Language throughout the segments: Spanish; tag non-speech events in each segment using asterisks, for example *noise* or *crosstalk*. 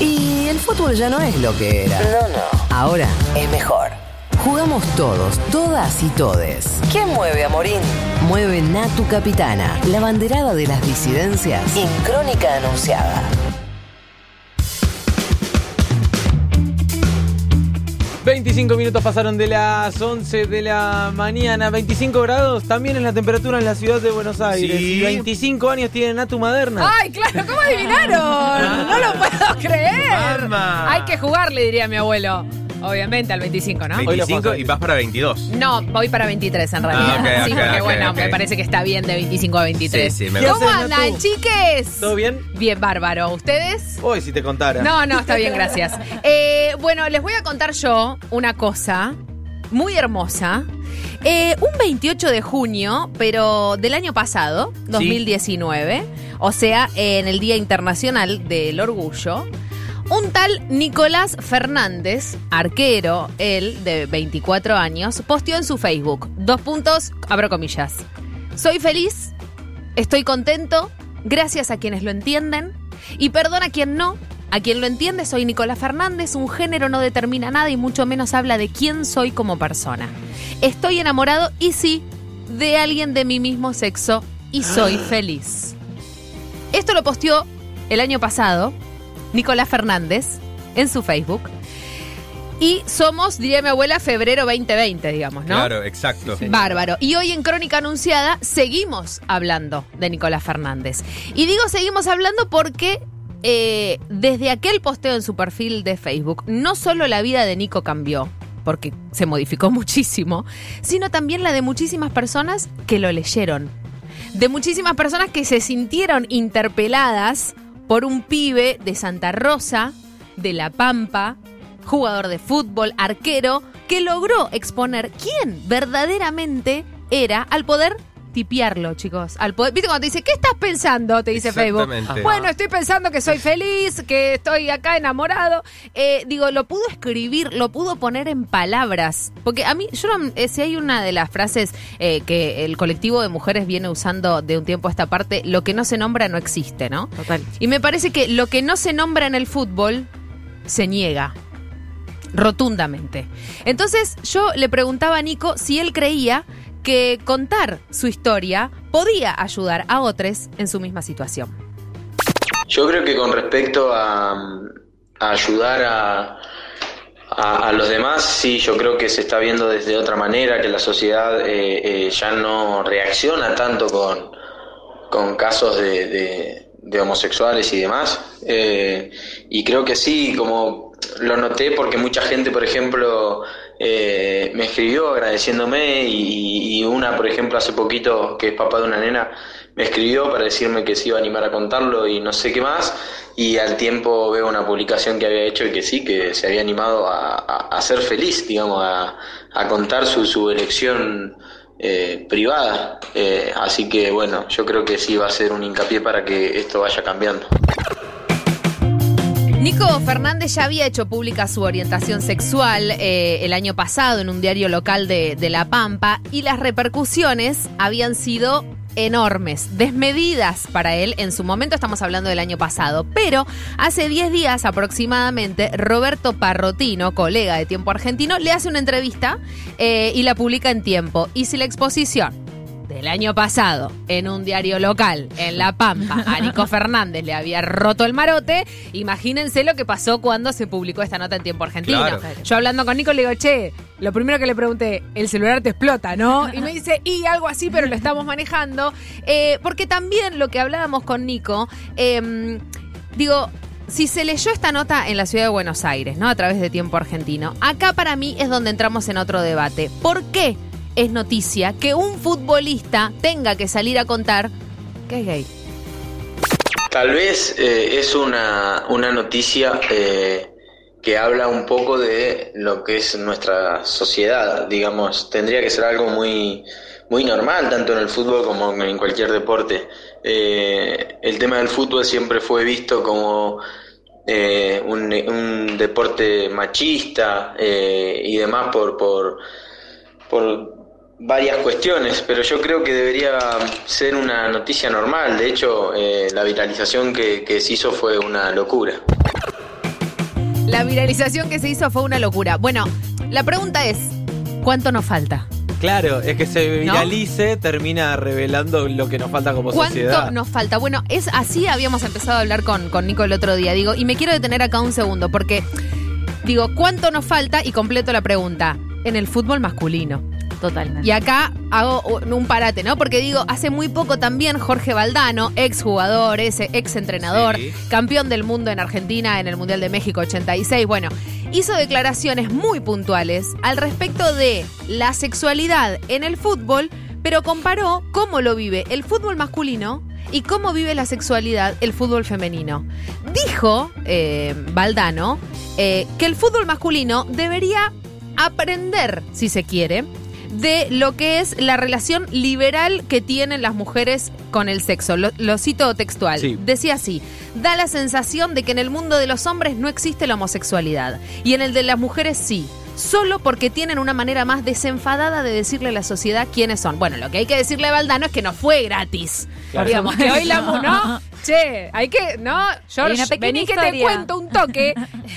Y el fútbol ya no es lo que era. No, no. Ahora es mejor. Jugamos todos, todas y todes. ¿Quién mueve a Morín? Mueve Natu Capitana, la banderada de las disidencias. En Crónica Anunciada. 25 minutos pasaron de las 11 de la mañana, 25 grados, también es la temperatura en la ciudad de Buenos Aires. Sí. Y 25 años tiene Natu Maderna. Ay, claro, ¿cómo adivinaron? No lo puedo creer. Mamá. Hay que jugarle, diría mi abuelo. Obviamente al 25, ¿no? Hoy lo 25 pasó. y vas para 22. No, voy para 23 en realidad. Ah, sí, porque bueno, me parece que está bien de 25 a 23. Sí, sí, me ¿Qué ¿Cómo andan, chiques? ¿Todo bien? Bien, bárbaro. ¿Ustedes? Hoy si te contara. No, no, está bien, gracias. Eh, bueno, les voy a contar yo una cosa muy hermosa. Eh, un 28 de junio, pero del año pasado, 2019, o sea, en el Día Internacional del Orgullo, un tal Nicolás Fernández, arquero, él de 24 años, posteó en su Facebook, dos puntos, abro comillas. Soy feliz, estoy contento, gracias a quienes lo entienden, y perdona a quien no. A quien lo entiende, soy Nicolás Fernández, un género no determina nada y mucho menos habla de quién soy como persona. Estoy enamorado y sí, de alguien de mi mismo sexo y soy feliz. Esto lo posteó el año pasado Nicolás Fernández en su Facebook. Y somos, diría mi abuela, febrero 2020, digamos, ¿no? Claro, exacto. Bárbaro. Y hoy en Crónica Anunciada seguimos hablando de Nicolás Fernández. Y digo seguimos hablando porque eh, desde aquel posteo en su perfil de Facebook, no solo la vida de Nico cambió, porque se modificó *laughs* muchísimo, sino también la de muchísimas personas que lo leyeron. De muchísimas personas que se sintieron interpeladas por un pibe de Santa Rosa, de La Pampa, jugador de fútbol, arquero, que logró exponer quién verdaderamente era al poder tipearlo, chicos. Al poder, ¿Viste cuando te dice, ¿qué estás pensando? Te dice Facebook. Bueno, estoy pensando que soy feliz, que estoy acá enamorado. Eh, digo, lo pudo escribir, lo pudo poner en palabras. Porque a mí, yo no- eh, si hay una de las frases eh, que el colectivo de mujeres viene usando de un tiempo a esta parte, lo que no se nombra no existe, ¿no? Total. Y me parece que lo que no se nombra en el fútbol se niega. Rotundamente. Entonces yo le preguntaba a Nico si él creía que contar su historia podía ayudar a otros en su misma situación. Yo creo que con respecto a, ayudar a, a, los demás, sí, yo creo que se está viendo desde otra manera, que la sociedad eh, eh, ya no reacciona tanto con, con casos de, de- de homosexuales y demás. Eh, y creo que sí, como lo noté porque mucha gente, por ejemplo, eh, me escribió agradeciéndome y, una, por ejemplo, hace poquito, que es papá de una nena, me escribió para decirme que se iba a animar a contarlo y no sé qué más. Y al tiempo veo una publicación que había hecho y que sí, que se había animado a, a- a ser feliz, digamos, a, a contar su, su elección eh, privada. Eh, así que bueno, yo creo que sí va a ser un hincapié para que esto vaya cambiando. Nico Fernández ya había hecho pública su orientación sexual eh, el año pasado en un diario local de, de La Pampa y las repercusiones habían sido enormes, desmedidas para él en su momento, estamos hablando del año pasado, pero hace 10 días aproximadamente Roberto Parrotino, colega de Tiempo Argentino, le hace una entrevista eh, y la publica en Tiempo. Y si la exposición del año pasado en un diario local en La Pampa a Nico Fernández le había roto el marote, imagínense lo que pasó cuando se publicó esta nota en tiempo argentino. Claro. Yo hablando con Nico le digo, che, lo primero que le pregunté, el celular te explota, ¿no? Y me dice, y algo así, pero lo estamos manejando. Eh, porque también lo que hablábamos con Nico, eh, digo, si se leyó esta nota en la ciudad de Buenos Aires, ¿no? A través de Tiempo Argentino, acá para mí es donde entramos en otro debate. ¿Por qué es noticia que un futbolista tenga que salir a contar que es gay? Tal vez eh, es una, una noticia eh, que habla un poco de lo que es nuestra sociedad, digamos, tendría que ser algo muy, muy normal, tanto en el fútbol como en cualquier deporte. Eh, el tema del fútbol siempre fue visto como un, deporte machista y demás por, por, por varias cuestiones, pero yo creo que debería ser una noticia normal. De hecho, eh, la viralización que, que se hizo fue una locura. La viralización que se hizo fue una locura. Bueno, la pregunta es, ¿cuánto nos falta? Claro, es que se ¿No? viralice termina revelando lo que nos falta como ¿Cuánto sociedad. nos falta? Bueno, es así habíamos empezado a hablar con, con Nico el otro día. Digo, y me quiero detener acá un segundo, porque digo, ¿cuánto nos falta? Y completo la pregunta. En el fútbol masculino. Totalmente. Y acá hago un parate, ¿no? Porque digo, hace muy poco también Jorge Valdano, ex jugador, ese ex entrenador, Sí. campeón del mundo en Argentina en el Mundial de México 86, bueno, hizo declaraciones muy puntuales al respecto de la sexualidad en el fútbol, pero comparó cómo lo vive el fútbol masculino y cómo vive la sexualidad el fútbol femenino. Dijo eh, Valdano eh, que el fútbol masculino debería aprender, si se quiere, de lo que es la relación liberal que tienen las mujeres con el sexo. Lo, lo cito textual. Sí. Decía así, da la sensación de que en el mundo de los hombres no existe la homosexualidad y en el de las mujeres sí. Solo porque tienen una manera más desenfadada de decirle a la sociedad quiénes son. Bueno, lo que hay que decirle a Valdano es que no fue gratis. Claro. Digamos que hoy la ¿no? Che, hay que, ¿no? George, vení que te historia. cuento un toque,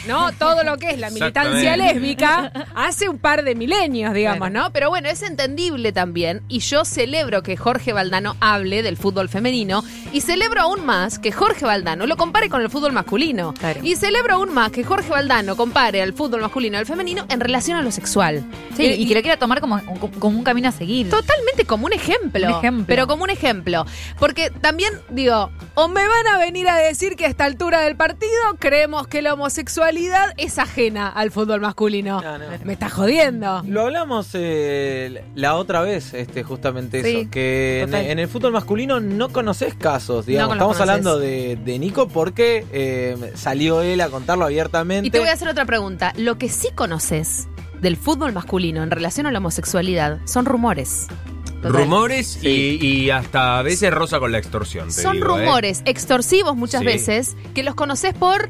¿no? Todo lo que es la militancia lésbica hace un par de milenios, digamos, Claro. ¿no? Pero bueno, es entendible también y yo celebro que Jorge Valdano hable del fútbol femenino y celebro aún más que Jorge Valdano lo compare con el fútbol masculino. Claro. Y celebro aún más que Jorge Valdano compare al fútbol masculino al femenino en relación a lo sexual. Sí, y que lo quiera tomar como, como un camino a seguir. Totalmente como un ejemplo. Un ejemplo. Pero como un ejemplo. Porque también, digo, o me van a venir a decir que a esta altura del partido creemos que la homosexualidad es ajena al fútbol masculino. No, no. Me está jodiendo. Lo hablamos eh, la otra vez, este, justamente Sí, eso, que en, el fútbol masculino no conoces casos, digamos. No Estamos hablando de, de Nico porque eh, salió él a contarlo abiertamente. Y te voy a hacer otra pregunta. Lo que sí conoces del fútbol masculino en relación a la homosexualidad son rumores. Total. Rumores Sí. y, y hasta a veces rosa con la extorsión. te Son digo, ¿eh? rumores extorsivos muchas Sí. veces que los conoces por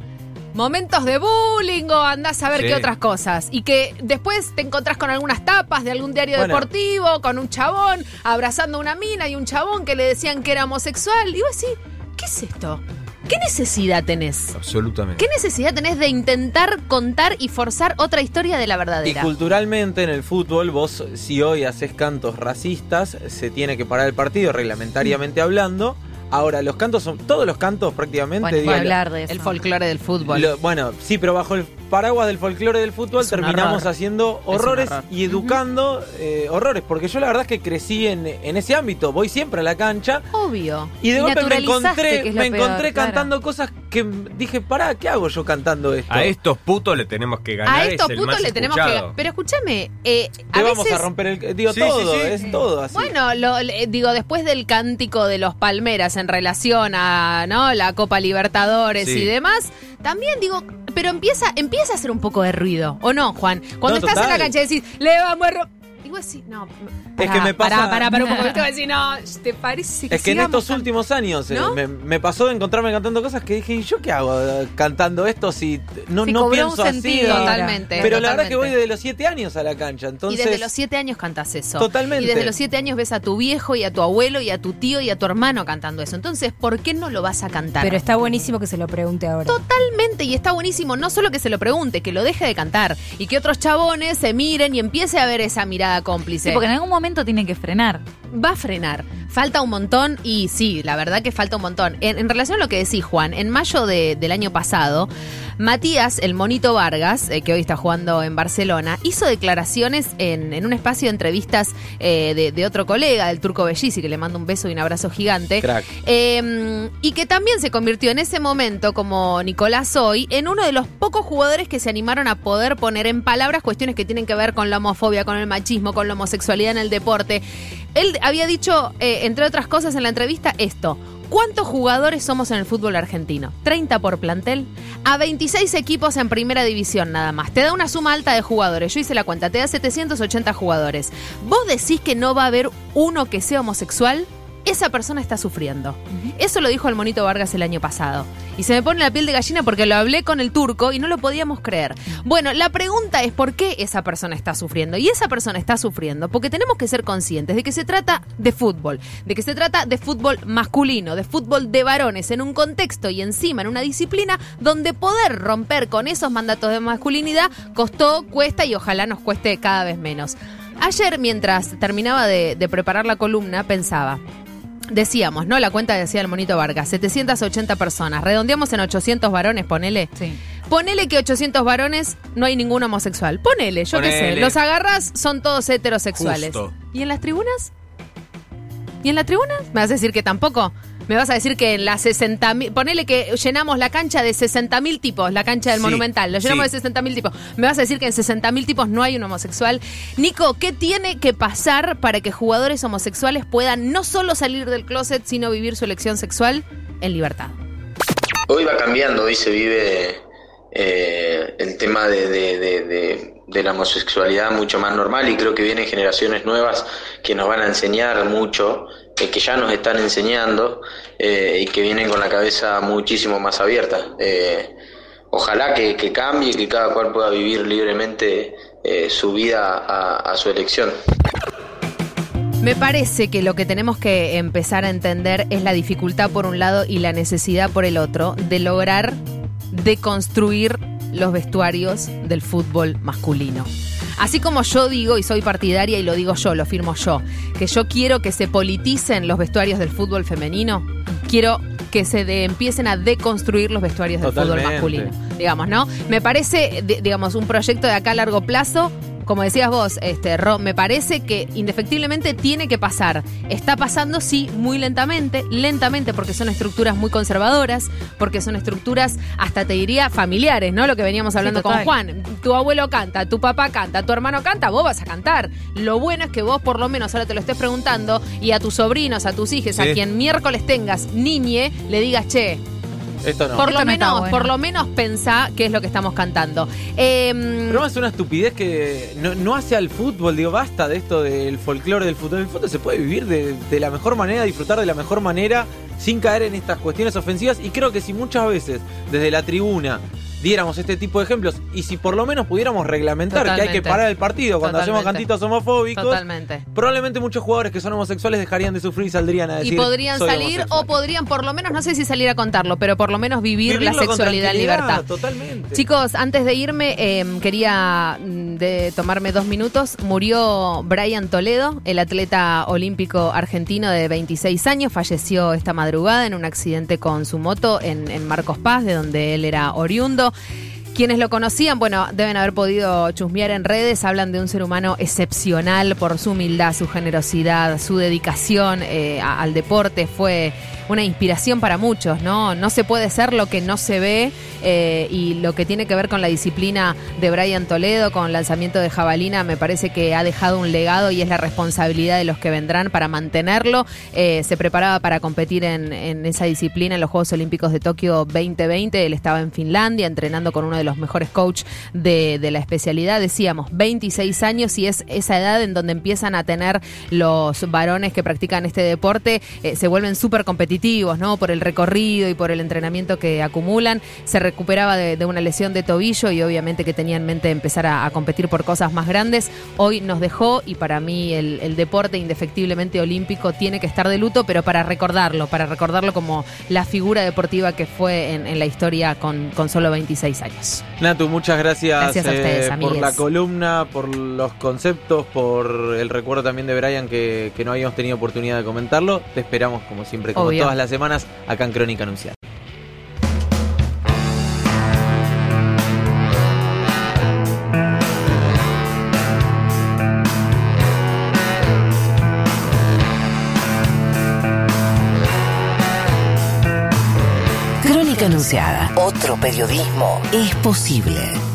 momentos de bullying o andás a ver Sí. qué otras cosas. Y que después te encontrás con algunas tapas de algún diario Bueno. deportivo, con un chabón abrazando a una mina y un chabón que le decían que era homosexual. Y vos decís, ¿qué es esto? ¿Qué necesidad tenés? Absolutamente. ¿Qué necesidad tenés de intentar contar y forzar otra historia de la Y verdadera? culturalmente en el fútbol, vos si hoy haces cantos racistas, se tiene que parar el partido reglamentariamente hablando. Ahora, los cantos son, todos los cantos prácticamente, Bueno, digo, hablar de eso. El folclore del fútbol. Lo- bueno, sí, pero bajo el paraguas del folclore del fútbol Es terminamos horror. haciendo horrores horror. y educando eh, horrores. Porque yo la verdad es que crecí en, en ese ámbito. Voy siempre a la cancha Obvio. y de golpe me encontré, me peor, encontré claro. cantando cosas que dije, pará, ¿qué hago yo cantando esto? A estos putos le tenemos que ganar. A estos es el putos más le tenemos escuchado. que. Pero escúchame, eh, Te a vamos veces. a romper el... Digo, Sí, todo, sí, sí. es todo así. Bueno, lo- digo, después del cántico de los Palmeras en relación a ¿no? la Copa Libertadores Sí. y demás, también digo, pero empieza, empieza a hacer un poco de ruido, ¿o no, Juan? Cuando No, estás en la cancha y decís, le vamos a ro-". Y vos decís, no, Es que me pasa- Pará, pará, pará un poco. Te voy a decir, no, ¿te parece que Es que en estos can- últimos años eh, me, me pasó de encontrarme cantando cosas que dije, ¿y yo qué hago eh, cantando esto si no, no un pienso así? sentido. Totalmente. Pero la verdad que voy desde los siete años a la cancha, entonces... y desde los siete años cantas eso. Totalmente. Y desde los siete años ves a tu viejo y a tu abuelo y a tu tío y a tu hermano cantando eso. Entonces, ¿por qué no lo vas a cantar? Pero está buenísimo que se lo pregunte ahora. Totalmente, y está buenísimo, no solo que se lo pregunte, que lo deje de cantar y que otros chabones se miren y empiece a ver esa mirada cómplice. Sí, porque en algún momento tiene que frenar. Va a frenar. Falta un montón y sí, la verdad que falta un montón. En, en relación a lo que decís, Juan, en mayo de- del año pasado, Matías, el monito Vargas, eh, que hoy está jugando en Barcelona, hizo declaraciones en, en un espacio de entrevistas eh, de, de otro colega, del Turco Bellisi, que le mando un beso y un abrazo gigante. Crack. Eh, y que también se convirtió en ese momento, como Nicolás hoy, en uno de los pocos jugadores que se animaron a poder poner en palabras cuestiones que tienen que ver con la homofobia, con el machismo, con la homosexualidad en el deporte. Él había dicho, eh, entre otras cosas en la entrevista, esto. ¿Cuántos jugadores somos en el fútbol argentino? ¿30 por plantel? A 26 equipos en primera división nada más. Te da una suma alta de jugadores. Yo hice la cuenta, te da 780 jugadores. ¿Vos decís que no va a haber uno que sea homosexual? Esa persona está sufriendo. Eso lo dijo el monito Vargas el año pasado. Y se me pone la piel de gallina porque lo hablé con el turco y no lo podíamos creer. Bueno, la pregunta es por qué esa persona está sufriendo. Y esa persona está sufriendo porque tenemos que ser conscientes de que se trata de fútbol, de que se trata de fútbol masculino, de fútbol de varones, en un contexto y encima en una disciplina donde poder romper con esos mandatos de masculinidad costó, cuesta y ojalá nos cueste cada vez menos. Ayer, mientras terminaba de, de preparar la columna, pensaba, Decíamos, ¿no? La cuenta decía el monito Vargas, 780 personas. Redondeamos en 800 varones, ponele. Sí. Ponele que 800 varones no hay ningún homosexual. Ponele, yo qué sé. Ponele. Los agarras, son todos heterosexuales. Justo. ¿Y en las tribunas? ¿Y en las tribunas? ¿Me vas a decir que tampoco? ¿Me vas a decir que en las 60 mil... Ponele que llenamos la cancha de 60 mil tipos, la cancha del Sí, Monumental. Lo llenamos sí. de 60 mil tipos. ¿Me vas a decir que en 60 mil tipos no hay un homosexual? Nico, ¿qué tiene que pasar para que jugadores homosexuales puedan no solo salir del closet, sino vivir su elección sexual en libertad? Hoy va cambiando, hoy se vive eh, el tema de, de- de- de- de la homosexualidad mucho más normal y creo que vienen generaciones nuevas que nos van a enseñar mucho, eh, que ya nos están enseñando eh, y que vienen con la cabeza muchísimo más abierta. Eh, ojalá que, que cambie, que cada cual pueda vivir libremente su vida a- a su elección. Me parece que lo que tenemos que empezar a entender es la dificultad por un lado y la necesidad por el otro de lograr deconstruir los vestuarios del fútbol masculino. Así como yo digo, y soy partidaria y lo digo yo, lo firmo yo, que yo quiero que se politicen los vestuarios del fútbol femenino, quiero que se de- empiecen a deconstruir los vestuarios del fútbol masculino. Digamos, ¿no? Me parece, di- digamos, un proyecto de acá a largo plazo como decías vos, este, Ro, me parece que indefectiblemente tiene que pasar. Está pasando, sí, muy lentamente, lentamente porque son estructuras muy conservadoras, porque son estructuras, hasta te diría, familiares, ¿no? Lo que veníamos hablando con. Juan. Tu abuelo canta, tu papá canta, tu hermano canta, vos vas a cantar. Lo bueno es que vos por lo menos ahora te lo estés preguntando y a tus sobrinos, a tus hijos, a quien miércoles tengas niñe, le digas, che, Esto no. por lo no menos, bueno. por lo menos pensá qué es lo que estamos cantando. Em, Pero es una estupidez que no, no hace al fútbol, digo, basta de esto del folclore del fútbol. El fútbol se puede vivir de, de la mejor manera, disfrutar de la mejor manera, sin caer en estas cuestiones ofensivas. Y creo que si muchas veces desde la tribuna diéramos este tipo de ejemplos y si por lo menos pudiéramos reglamentar que hay que parar el partido cuando hacemos cantitos homofóbicos, Totalmente. probablemente muchos jugadores que son homosexuales dejarían de sufrir y saldrían a decir Y podrían "Soy salir o homosexual". podrían por lo menos, no sé si salir a contarlo, pero por lo menos vivir Vivirlo la sexualidad en libertad. Totalmente. Chicos, antes de irme, eh, quería mm, de tomarme dos minutos. Murió Brian Toledo, el atleta olímpico argentino de 26 años. Falleció esta madrugada en un accidente con su moto en, en Marcos Paz, de donde él era oriundo. Quienes lo conocían, bueno, deben haber podido chusmear en redes, hablan de un ser humano excepcional por su humildad, su generosidad, su dedicación eh, al deporte. Fue una inspiración para muchos, ¿no? No se puede ser lo que no se ve eh, y lo que tiene que ver con la disciplina de Brian Toledo, con lanzamiento de jabalina, me parece que ha dejado un legado y es la responsabilidad de los que vendrán para mantenerlo. Eh, se preparaba para competir en, en esa disciplina en los Juegos Olímpicos de Tokio 2020. Él estaba en Finlandia entrenando con uno de los mejores coach de, de la especialidad. Decíamos, 26 años y es esa edad en donde empiezan a tener los varones que practican este deporte, eh, se vuelven súper competitivos, ¿no? Por el recorrido y por el entrenamiento que acumulan. Se recuperaba de, de una lesión de tobillo y obviamente que tenía en mente empezar a, a competir por cosas más grandes. Hoy nos dejó y para mí el, el deporte indefectiblemente olímpico tiene que estar de luto, pero para recordarlo, para recordarlo como la figura deportiva que fue en, en la historia con, con solo 26 años. Natu, muchas gracias, Gracias a ustedes, eh, por amigues. la columna, por los conceptos, por el recuerdo también de Brian que, que no habíamos tenido oportunidad de comentarlo. Te esperamos, como siempre, como Obvio. todas las semanas, acá en Crónica Anunciada. Otro periodismo es posible.